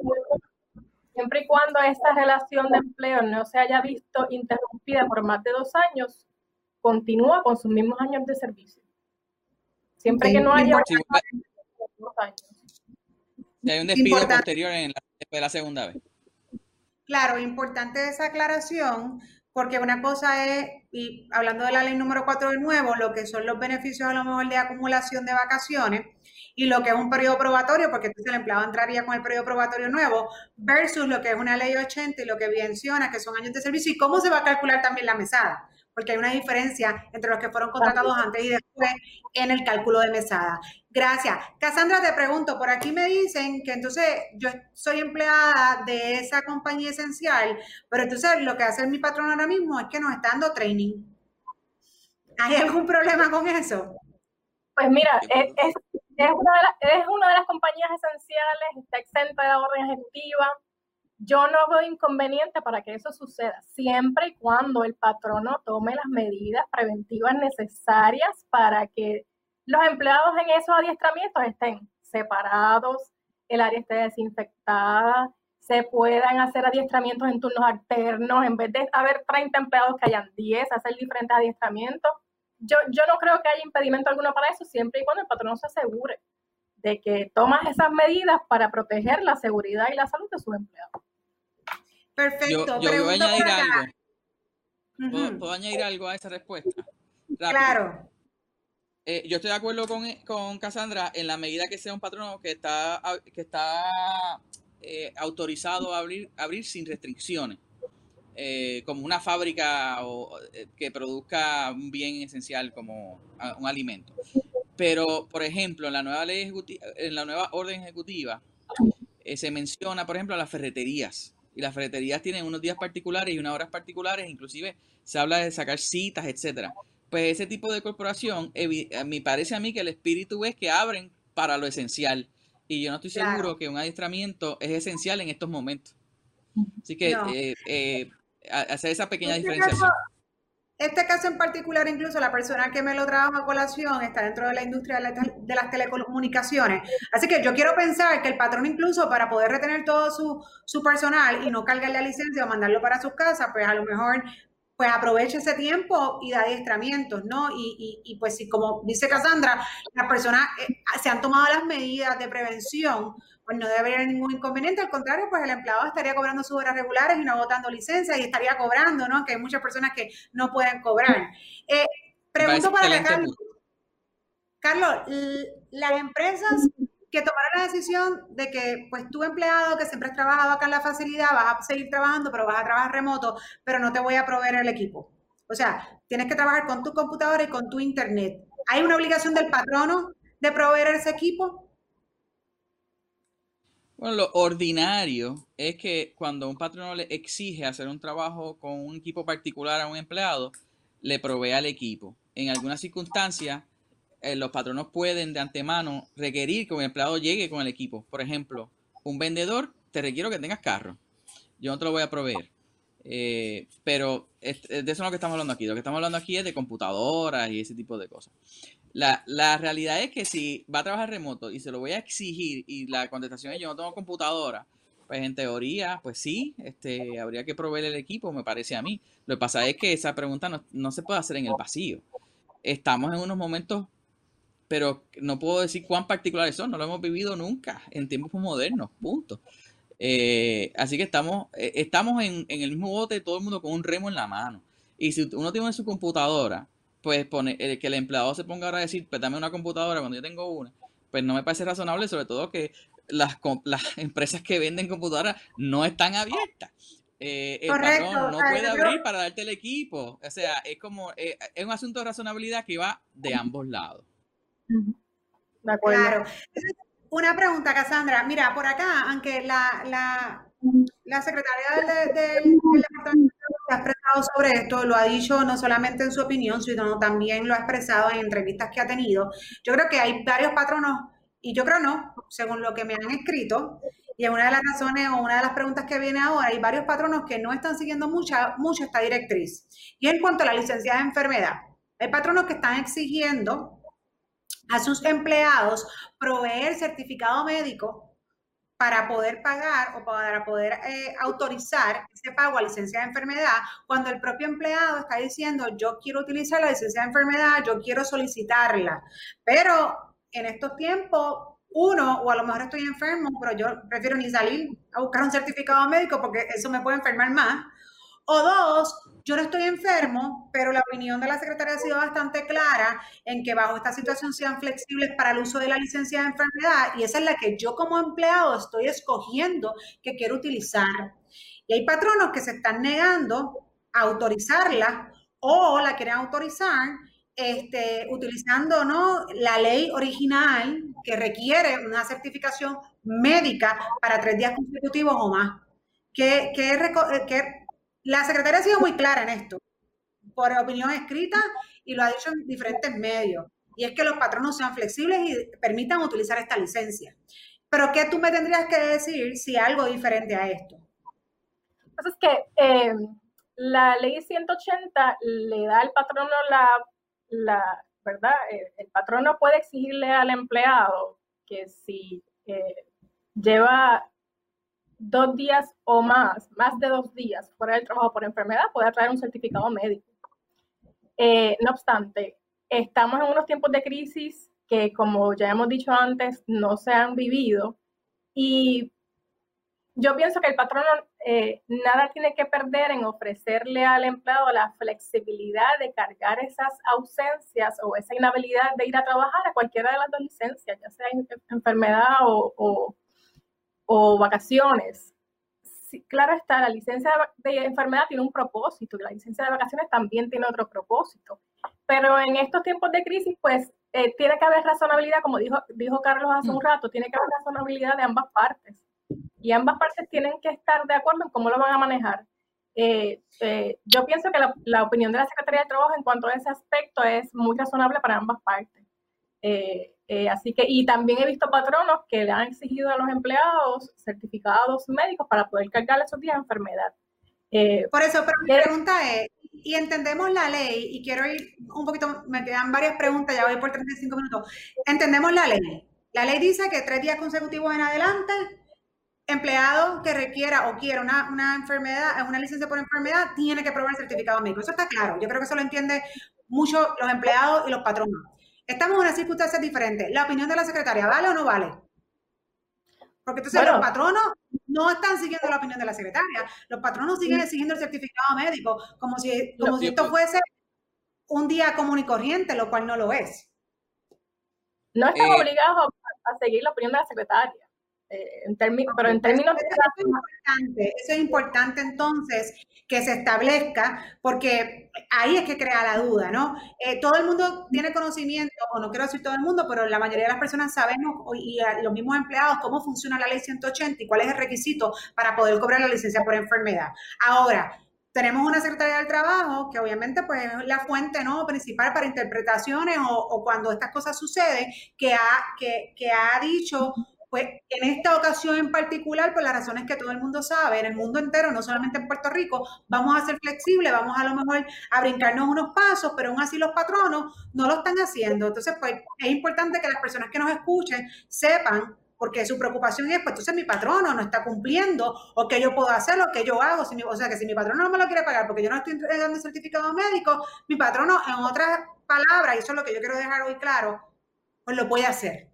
siempre y cuando esta relación de empleo no se haya visto interrumpida por más de dos años, continúa con sus mismos años de servicio. Siempre que no haya. Si hay un despido posterior en la, la segunda vez. Claro, importante esa aclaración, porque una cosa es, y hablando de la ley número 4 de nuevo, lo que son los beneficios a lo mejor de acumulación de vacaciones y lo que es un periodo probatorio, porque entonces el empleado entraría con el periodo probatorio nuevo, versus lo que es una ley 80 y lo que menciona que son años de servicio y cómo se va a calcular también la mesada porque hay una diferencia entre los que fueron contratados antes y después en el cálculo de mesada. Gracias. Cassandra, te pregunto, por aquí me dicen que entonces yo soy empleada de esa compañía esencial, pero entonces lo que hace mi patrón ahora mismo es que nos está dando training. ¿Hay algún problema con eso? Pues mira, es, es, una, de es una de las compañías esenciales, está exenta de la orden ejecutiva, yo no veo inconveniente para que eso suceda, siempre y cuando el patrono tome las medidas preventivas necesarias para que los empleados en esos adiestramientos estén separados, el área esté desinfectada, se puedan hacer adiestramientos en turnos alternos, en vez de haber 30 empleados que hayan 10, hacer diferentes adiestramientos. Yo, yo no creo que haya impedimento alguno para eso, siempre y cuando el patrono se asegure de que toma esas medidas para proteger la seguridad y la salud de sus empleados. Perfecto. Yo, voy a añadir algo. ¿Puedo, añadir algo a esa respuesta? Claro. Eh, yo estoy de acuerdo con, con Cassandra en la medida que sea un patrono que está, que está eh, autorizado a abrir, abrir sin restricciones, eh, como una fábrica o, que produzca un bien esencial como un alimento. Pero, por ejemplo, en la nueva ley ejecutiva, en la nueva orden ejecutiva, se menciona, por ejemplo, a las ferreterías y las ferreterías tienen unos días particulares y unas horas particulares, inclusive se habla de sacar citas, etcétera. Pues ese tipo de corporación, me parece a mí que el espíritu es que abren para lo esencial. Y yo no estoy seguro que un adiestramiento es esencial en estos momentos. Así que eh, eh, hacer esa pequeña diferenciación. Este caso en particular, incluso la persona que me lo trabaja a colación está dentro de la industria de, las telecomunicaciones. Así que yo quiero pensar que el patrón incluso para poder retener todo su, su personal y no cargarle la licencia o mandarlo para sus casas, pues a lo mejor pues aproveche ese tiempo y da adiestramientos, ¿no? Y, y, pues si como dice Cassandra, las personas eh, se han tomado las medidas de prevención, pues no debería haber ningún inconveniente, al contrario, pues el empleado estaría cobrando sus horas regulares y no votando licencia y estaría cobrando, ¿no? Que hay muchas personas que no pueden cobrar. Eh, pregunto para Carlos. Carlos, las empresas que tomaron la decisión de que, pues, tu empleado que siempre has trabajado acá en la facilidad, vas a seguir trabajando, pero vas a trabajar remoto, pero no te voy a proveer el equipo. O sea, tienes que trabajar con tu computadora y con tu internet. ¿Hay una obligación del patrono de proveer ese equipo? Bueno, lo ordinario es que cuando un patrono le exige hacer un trabajo con un equipo particular a un empleado, le provea el equipo. En algunas circunstancias, eh, los patronos pueden de antemano requerir que un empleado llegue con el equipo. Por ejemplo, un vendedor, te requiero que tengas carro. Yo no te lo voy a proveer. Eh, pero de eso es lo que estamos hablando aquí. Lo que estamos hablando aquí es de computadoras y ese tipo de cosas. La, la, realidad es que si va a trabajar remoto y se lo voy a exigir y la contestación es yo no tengo computadora, pues en teoría, pues sí, este, habría que proveer el equipo, me parece a mí. Lo que pasa es que esa pregunta no, no se puede hacer en el vacío. Estamos en unos momentos pero no puedo decir cuán particulares son, no lo hemos vivido nunca en tiempos modernos, punto. Eh, así que estamos, eh, estamos en, el mismo bote, todo el mundo con un remo en la mano. Y si uno tiene su computadora, pues pone, el que el empleado se ponga ahora a decir, pues dame una computadora cuando yo tengo una, pues no me parece razonable, sobre todo que las, las <laughs> empresas que venden computadoras no están abiertas. Eh, el patrón no puede abrir para darte el equipo. O sea, es como, es un asunto de razonabilidad que va de ambos lados. Claro. Una pregunta, Cassandra. Mira, por acá, aunque la, la, la secretaria del, departamento ha expresado sobre esto, lo ha dicho no solamente en su opinión, sino también lo ha expresado en entrevistas que ha tenido. Yo creo que hay varios patronos, y yo creo no, según lo que me han escrito, y es una de las razones o una de las preguntas que viene ahora, hay varios patronos que no están siguiendo mucha, mucho esta directriz. Y en cuanto a la licencia de enfermedad, hay patronos que están exigiendo a sus empleados proveer certificado médico para poder pagar o para poder eh, autorizar ese pago a licencia de enfermedad, cuando el propio empleado está diciendo, yo quiero utilizar la licencia de enfermedad, yo quiero solicitarla, pero en estos tiempos, uno, o a lo mejor estoy enfermo, pero yo prefiero ni salir a buscar un certificado médico porque eso me puede enfermar más, o dos, yo no estoy enfermo, pero la opinión de la secretaria ha sido bastante clara en que bajo esta situación sean flexibles para el uso de la licencia de enfermedad y esa es la que yo como empleado estoy escogiendo que quiero utilizar. Y hay patronos que se están negando a autorizarla o la quieren autorizar este, utilizando ¿no? la ley original que requiere una certificación médica para tres días consecutivos o más. ¿Qué, qué, la secretaria ha sido muy clara en esto, por opinión escrita y lo ha dicho en diferentes medios. Y es que los patronos sean flexibles y permitan utilizar esta licencia. Pero ¿qué tú me tendrías que decir si algo diferente a esto? Pues es que eh, la ley 180 le da al patrono la, ¿verdad? El patrono puede exigirle al empleado que si eh, lleva dos días o más, más de dos días fuera del trabajo por enfermedad, puede traer un certificado médico. Eh, no obstante, estamos en unos tiempos de crisis que, como ya hemos dicho antes, no se han vivido y yo pienso que el patrón eh, nada tiene que perder en ofrecerle al empleado la flexibilidad de cargar esas ausencias o esa inhabilidad de ir a trabajar a cualquiera de las dos licencias, ya sea enfermedad o o vacaciones. claro está, la licencia de enfermedad tiene un propósito y la licencia de vacaciones también tiene otro propósito. Pero en estos tiempos de crisis, pues eh, tiene que haber razonabilidad, como dijo, dijo Carlos hace un mm. rato, tiene que haber razonabilidad de ambas partes. Y ambas partes tienen que estar de acuerdo en cómo lo van a manejar. Eh, eh, yo pienso que la, la, opinión de la Secretaría de Trabajo en cuanto a ese aspecto es muy razonable para ambas partes. Eh, así que, y también he visto patronos que le han exigido a los empleados certificados médicos para poder cargar esos días de enfermedad. Eh, Por eso, pero mi pregunta es, y, entendemos la ley, y quiero ir un poquito, me quedan varias preguntas, ya voy por 35 minutos. Entendemos la ley. La ley dice que tres días consecutivos en adelante, empleado que requiera o quiera una, una enfermedad, una licencia por enfermedad, tiene que probar el certificado médico. Eso está claro. Yo creo que eso lo entiende mucho los empleados y los patronos. Estamos en una circunstancia diferente. La opinión de la secretaria, ¿vale o no vale? Porque entonces los patronos no están siguiendo la opinión de la secretaria. Los patronos siguen exigiendo el certificado médico como si, como si esto fuese un día común y corriente, lo cual no lo es. No están eh, obligados a, seguir la opinión de la secretaria. Eh, en pero en términos eso, es importante, eso es importante entonces que se establezca, porque ahí es que crea la duda, ¿no? Eh, todo el mundo tiene conocimiento, o no quiero decir todo el mundo, pero la mayoría de las personas sabemos, y los mismos empleados, cómo funciona la ley 180 y cuál es el requisito para poder cobrar la licencia por enfermedad. Ahora, tenemos una Secretaría del Trabajo que obviamente pues es la fuente ¿no? principal para interpretaciones o, cuando estas cosas suceden, que ha, que, que ha dicho pues en esta ocasión en particular, por las razones que todo el mundo sabe, en el mundo entero, no solamente en Puerto Rico, vamos a ser flexibles, vamos a lo mejor a brincarnos unos pasos, pero aún así los patronos no lo están haciendo. Entonces, pues es importante que las personas que nos escuchen sepan porque su preocupación es, pues entonces mi patrono no está cumpliendo, o que yo puedo hacer, lo que yo hago, si o sea, que si mi patrono no me lo quiere pagar porque yo no estoy entregando certificado médico, mi patrono, en otras palabras, y eso es lo que yo quiero dejar hoy claro, pues lo puede hacer.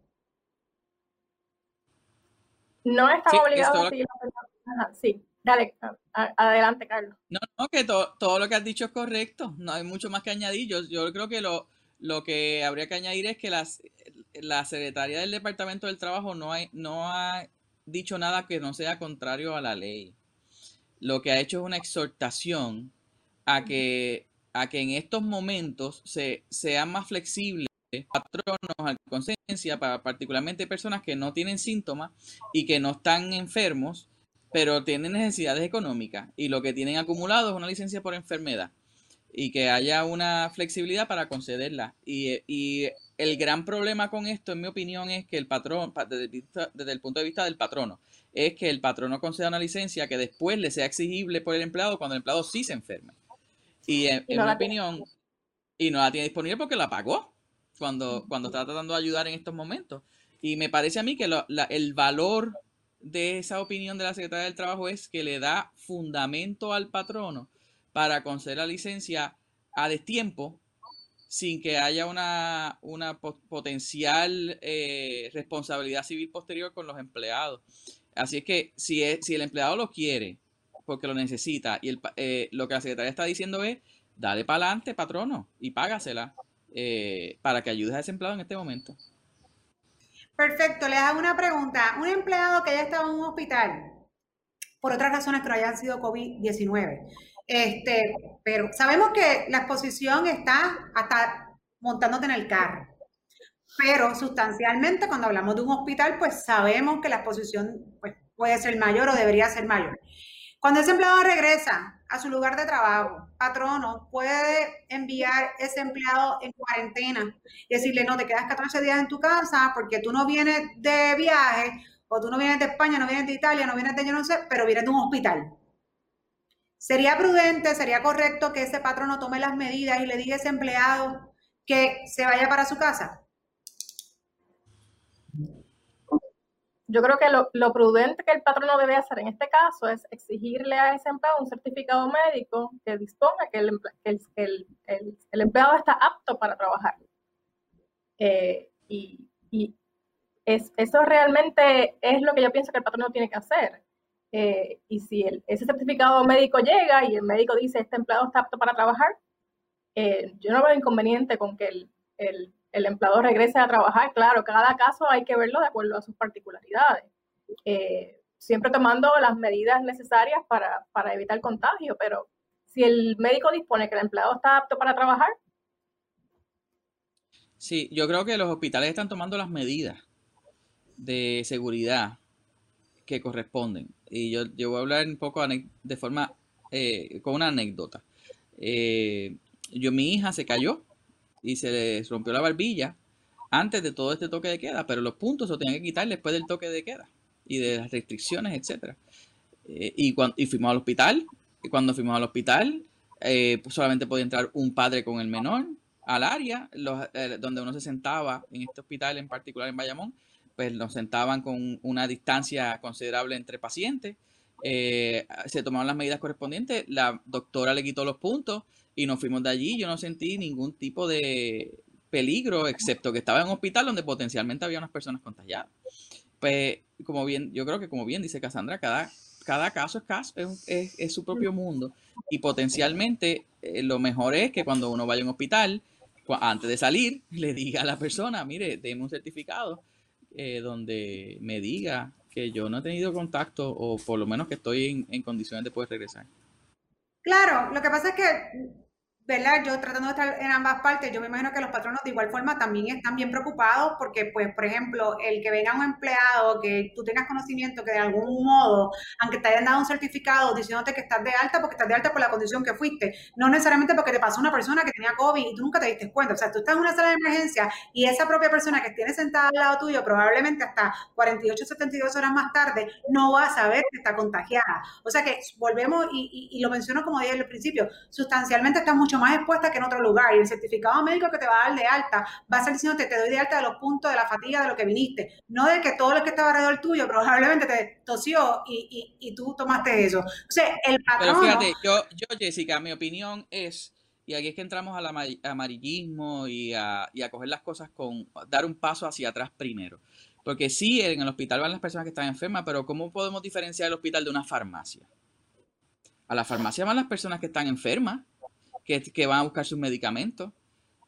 No está obligado a seguir Sí, dale, adelante, Carlos. No, no, que todo lo que has dicho es correcto. No hay mucho más que añadir. Yo, yo creo que lo, lo que habría que añadir es que las, la secretaria del Departamento del Trabajo no, hay, no ha dicho nada que no sea contrario a la ley. Lo que ha hecho es una exhortación a que, a que en estos momentos se, sea más flexible patronos a conciencia, para particularmente personas que no tienen síntomas y que no están enfermos, pero tienen necesidades económicas y lo que tienen acumulado es una licencia por enfermedad y que haya una flexibilidad para concederla. Y, y el gran problema con esto, en mi opinión, es que el patrón, desde, desde el punto de vista del patrono, es que el patrono conceda una licencia que después le sea exigible por el empleado cuando el empleado sí se enferme. Y en, mi opinión, y no la tiene disponible porque la pagó cuando, cuando está tratando de ayudar en estos momentos. Y me parece a mí que el valor de esa opinión de la Secretaría del Trabajo es que le da fundamento al patrono para conceder la licencia a destiempo sin que haya una, una potencial eh, responsabilidad civil posterior con los empleados. Así es que si, es, si el empleado lo quiere porque lo necesita y el, eh, lo que la secretaria está diciendo es, dale para adelante, patrono, y págasela. Eh, para que ayudes a ese empleado en este momento. Perfecto, les hago una pregunta. Un empleado que haya estado en un hospital, por otras razones que no hayan sido COVID-19, este, pero sabemos que la exposición está hasta montándote en el carro. Pero sustancialmente, cuando hablamos de un hospital, pues sabemos que la exposición pues, puede ser mayor o debería ser mayor. Cuando ese empleado regresa a su lugar de trabajo, patrono puede enviar ese empleado en cuarentena y decirle, no, te quedas 14 días en tu casa porque tú no vienes de viaje o tú no vienes de España, no vienes de Italia, no vienes de yo no sé, pero vienes de un hospital. Sería prudente, sería correcto que ese patrono tome las medidas y le diga a ese empleado que se vaya para su casa. Yo creo que lo, prudente que el patrono debe hacer en este caso es exigirle a ese empleado un certificado médico que disponga que el, empleado está apto para trabajar. Eh, y, es, eso realmente es lo que yo pienso que el patrono tiene que hacer. Eh, y si ese certificado médico llega y el médico dice este empleado está apto para trabajar, eh, yo no veo inconveniente con que el el empleado regrese a trabajar. Claro, cada caso hay que verlo de acuerdo a sus particularidades. Eh, siempre tomando las medidas necesarias para, para evitar contagio, pero si el médico dispone que el empleado está apto para trabajar. Sí, yo creo que los hospitales están tomando las medidas de seguridad que corresponden. Y yo, yo voy a hablar un poco de forma, eh, con una anécdota. Eh, yo, mi hija se cayó y se les rompió la barbilla antes de todo este toque de queda, pero los puntos se tenían que quitar después del toque de queda y de las restricciones, etcétera. Eh, y, cuando, y fuimos al hospital, cuando fuimos al hospital, eh, pues solamente podía entrar un padre con el menor al área, eh, donde uno se sentaba, en este hospital en particular en Bayamón, pues nos sentaban con una distancia considerable entre pacientes, se tomaron las medidas correspondientes, la doctora le quitó los puntos y nos fuimos de allí, yo no sentí ningún tipo de peligro, excepto que estaba en un hospital donde potencialmente había unas personas contagiadas. Pues, como bien, yo creo que como bien dice Cassandra, cada, cada caso es, caso, es, su propio mundo y potencialmente eh, lo mejor es que cuando uno vaya a un hospital, antes de salir, le diga a la persona, mire, déme un certificado eh, donde me diga que yo no he tenido contacto o por lo menos que estoy en, en condiciones de poder regresar. Claro, lo que pasa es que ¿verdad? Yo tratando de estar en ambas partes, yo me imagino que los patronos de igual forma también están bien preocupados porque, pues, por ejemplo, el que venga un empleado, que tú tengas conocimiento que de algún modo, aunque te hayan dado un certificado diciéndote que estás de alta porque estás de alta por la condición que fuiste, no necesariamente porque te pasó una persona que tenía COVID y tú nunca te diste cuenta. O sea, tú estás en una sala de emergencia y esa propia persona que tiene sentada al lado tuyo, probablemente hasta 48, 72 horas más tarde, no va a saber que está contagiada. O sea que volvemos y, lo menciono como dije al principio, sustancialmente está mucho más expuesta que en otro lugar. Y el certificado médico que te va a dar de alta va a ser diciendo te doy de alta de los puntos de la fatiga de lo que viniste. No de que todo lo que estaba alrededor tuyo probablemente te tosió y, y, tú tomaste eso. O sea, el patrón... Pero fíjate, yo, yo, Jessica, mi opinión es, y aquí es que entramos al amarillismo y a, y a coger las cosas con, dar un paso hacia atrás primero. Porque sí, en el hospital van las personas que están enfermas, pero ¿cómo podemos diferenciar el hospital de una farmacia? A la farmacia van las personas que están enfermas que, van a buscar sus medicamentos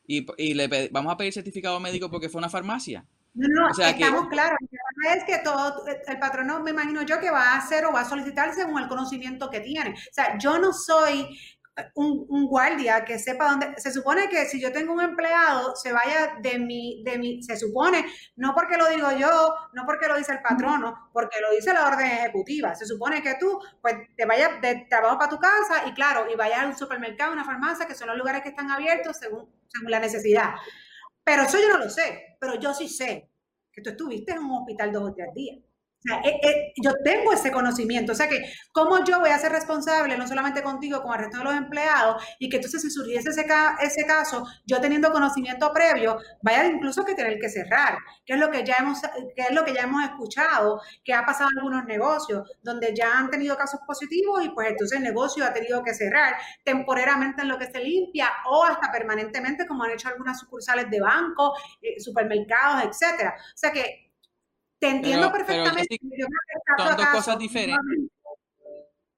y, y, le vamos a pedir certificado médico porque fue una farmacia. No, no, estamos claros. Es que todo, el patrono, me imagino yo, que va a hacer o va a solicitar según el conocimiento que tiene. O sea, yo no soy un, guardia que sepa dónde. Se supone que si yo tengo un empleado, se vaya de mi, de mi, se supone, no porque lo digo yo, no porque lo dice el patrono, porque lo dice la orden ejecutiva. Se supone que tú, pues, te vayas de trabajo para tu casa y claro, y vayas a un supermercado, una farmacia, que son los lugares que están abiertos según, según la necesidad. Pero eso yo no lo sé, pero yo sí sé que tú estuviste en un hospital dos o tres días. O sea, eh, eh, yo tengo ese conocimiento. O sea que, ¿cómo yo voy a ser responsable, no solamente contigo, con el resto de los empleados, y que entonces si surgiese ese, ese caso, yo teniendo conocimiento previo, vaya incluso que tener que cerrar? Que es lo que ya hemos, que es lo que ya hemos escuchado, que ha pasado en algunos negocios, donde ya han tenido casos positivos y pues entonces el negocio ha tenido que cerrar temporariamente en lo que se limpia o hasta permanentemente, como han hecho algunas sucursales de banco, eh, supermercados, etcétera. O sea que te entiendo perfectamente. son dos cosas diferentes.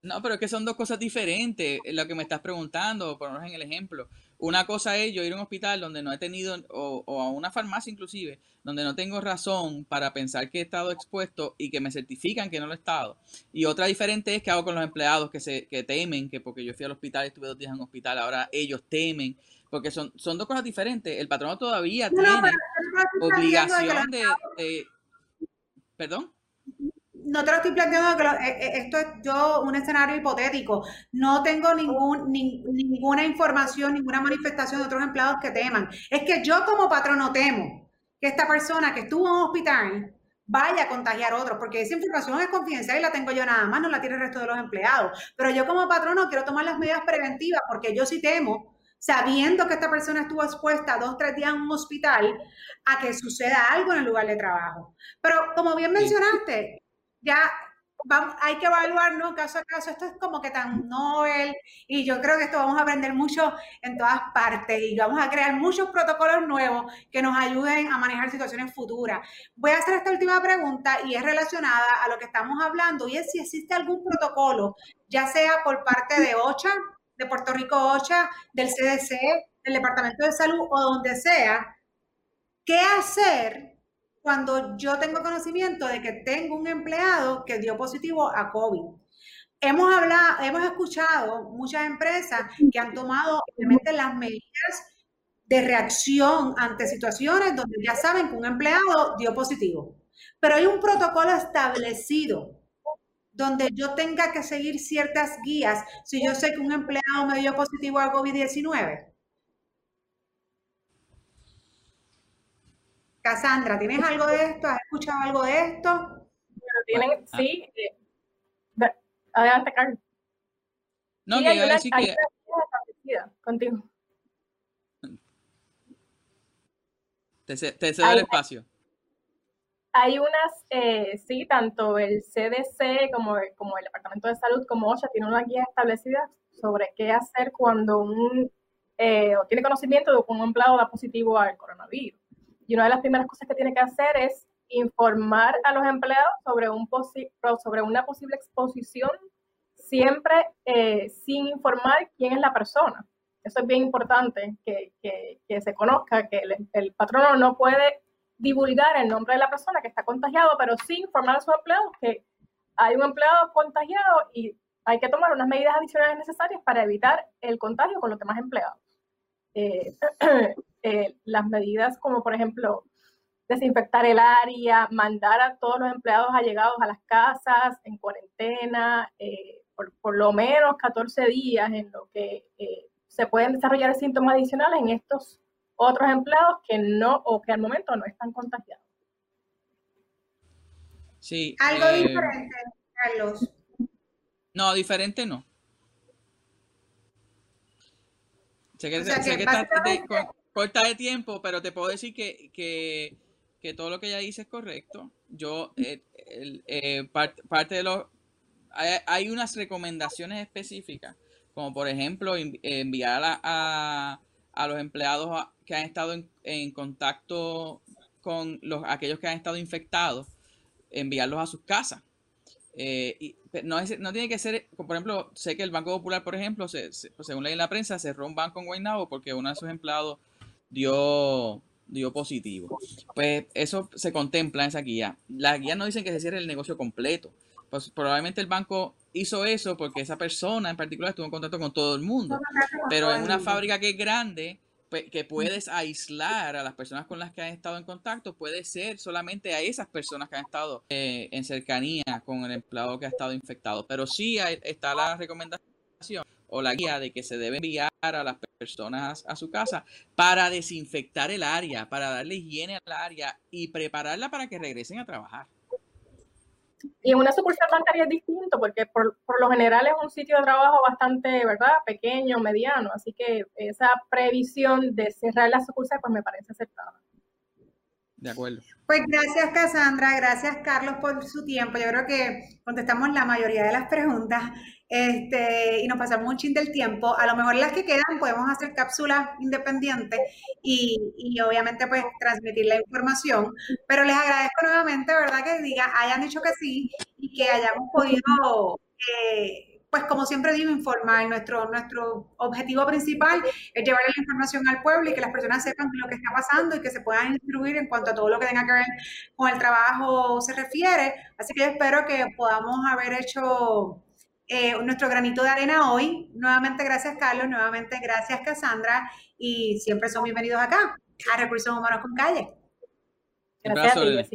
No, pero es que son dos cosas diferentes. Lo que me estás preguntando, por en el ejemplo. Una cosa es yo ir a un hospital donde no he tenido, o, a una farmacia inclusive, donde no tengo razón para pensar que he estado expuesto y que me certifican que no lo he estado. Y otra diferente es que hago con los empleados que se que temen, que porque yo fui al hospital, estuve dos días en un hospital, ahora ellos temen, porque son, son dos cosas diferentes. El patrono todavía tiene obligación de ¿Perdón? No te lo estoy planteando eh, eh, esto es yo un escenario hipotético. No tengo ninguna información, ninguna manifestación de otros empleados que teman. Es que yo como patrono temo que esta persona que estuvo en un hospital vaya a contagiar a otros, porque esa información es confidencial y la tengo yo nada más, no la tiene el resto de los empleados. Pero yo como patrono quiero tomar las medidas preventivas porque yo sí temo sabiendo que esta persona estuvo expuesta dos, tres días en un hospital, a que suceda algo en el lugar de trabajo. Pero como bien mencionaste, ya hay que evaluar, ¿no? Caso a caso, esto es como que tan novel y yo creo que esto vamos a aprender mucho en todas partes y vamos a crear muchos protocolos nuevos que nos ayuden a manejar situaciones futuras. Voy a hacer esta última pregunta y es relacionada a lo que estamos hablando y es si existe algún protocolo, ya sea por parte de OCHA, de Puerto Rico OCHA, del CDC, del Departamento de Salud o donde sea, ¿qué hacer cuando yo tengo conocimiento de que tengo un empleado que dio positivo a COVID? Hemos hablado, hemos escuchado muchas empresas que han tomado obviamente las medidas de reacción ante situaciones donde ya saben que un empleado dio positivo. Pero hay un protocolo establecido donde yo tenga que seguir ciertas guías si yo sé que un empleado me dio positivo a COVID-19? Cassandra, ¿tienes algo de esto? ¿Has escuchado algo de esto? ¿Tienen? Ah. Sí. Eh, adelante, Carlos. No, que decir que... Contigo. Te, cedo el espacio. Hay unas, eh, sí, tanto el CDC como, como el Departamento de Salud como OSHA tienen una guía establecida sobre qué hacer cuando un eh, o tiene conocimiento de que un empleado da positivo al coronavirus. Y una de las primeras cosas que tiene que hacer es informar a los empleados sobre, un sobre una posible exposición, siempre eh, sin informar quién es la persona. Eso es bien importante que, que, se conozca, que el, el, patrono no puede divulgar el nombre de la persona que está contagiado, pero sí informar a sus empleados que hay un empleado contagiado y hay que tomar unas medidas adicionales necesarias para evitar el contagio con los demás empleados. Eh, <clears throat> eh, las medidas como, por ejemplo, desinfectar el área, mandar a todos los empleados allegados a las casas en cuarentena, eh, por, por, lo menos 14 días en lo que se pueden desarrollar síntomas adicionales en estos otros empleados que no o que al momento no están contagiados. Sí. Algo diferente, Carlos. No, diferente no. Sé que, sé corta de tiempo, pero te puedo decir que, que, que, todo lo que ella dice es correcto. Yo, eh, eh, parte de los... Hay, unas recomendaciones específicas, como por ejemplo enviar a, a, los empleados que han estado en, contacto con los, aquellos que han estado infectados, enviarlos a sus casas. Eh, y, no, no tiene que ser, por ejemplo, sé que el Banco Popular, por ejemplo, se, pues, según leí en la prensa, cerró un banco en Guaynabo porque uno de sus empleados dio, dio positivo. Pues eso se contempla en esa guía. Las guías no dicen que se cierre el negocio completo. Pues probablemente el banco hizo eso porque esa persona en particular estuvo en contacto con todo el mundo. Pero en una fábrica que es grande, que puedes aislar a las personas con las que han estado en contacto, puede ser solamente a esas personas que han estado eh, en cercanía con el empleado que ha estado infectado. Pero sí está la recomendación o la guía de que se debe enviar a las personas a su casa para desinfectar el área, para darle higiene al área y prepararla para que regresen a trabajar. Y en una sucursal bancaria es distinto porque por, lo general es un sitio de trabajo bastante, ¿verdad? Pequeño, mediano. Así que esa previsión de cerrar la sucursal pues me parece aceptada. De acuerdo. Pues gracias Cassandra, gracias Carlos por su tiempo. Yo creo que contestamos la mayoría de las preguntas este, y nos pasamos un chin del tiempo. A lo mejor las que quedan podemos hacer cápsulas independientes y, y, obviamente pues transmitir la información. Pero les agradezco nuevamente, ¿verdad? Que diga, hayan dicho que sí y que hayamos podido... Eh, pues como siempre digo, informar. Nuestro, nuestro objetivo principal es llevar la información al pueblo y que las personas sepan lo que está pasando y que se puedan instruir en cuanto a todo lo que tenga que ver con el trabajo se refiere. Así que yo espero que podamos haber hecho eh, nuestro granito de arena hoy. Nuevamente gracias Carlos, nuevamente gracias Cassandra y siempre son bienvenidos acá a Recursos Humanos con Calle. Gracias.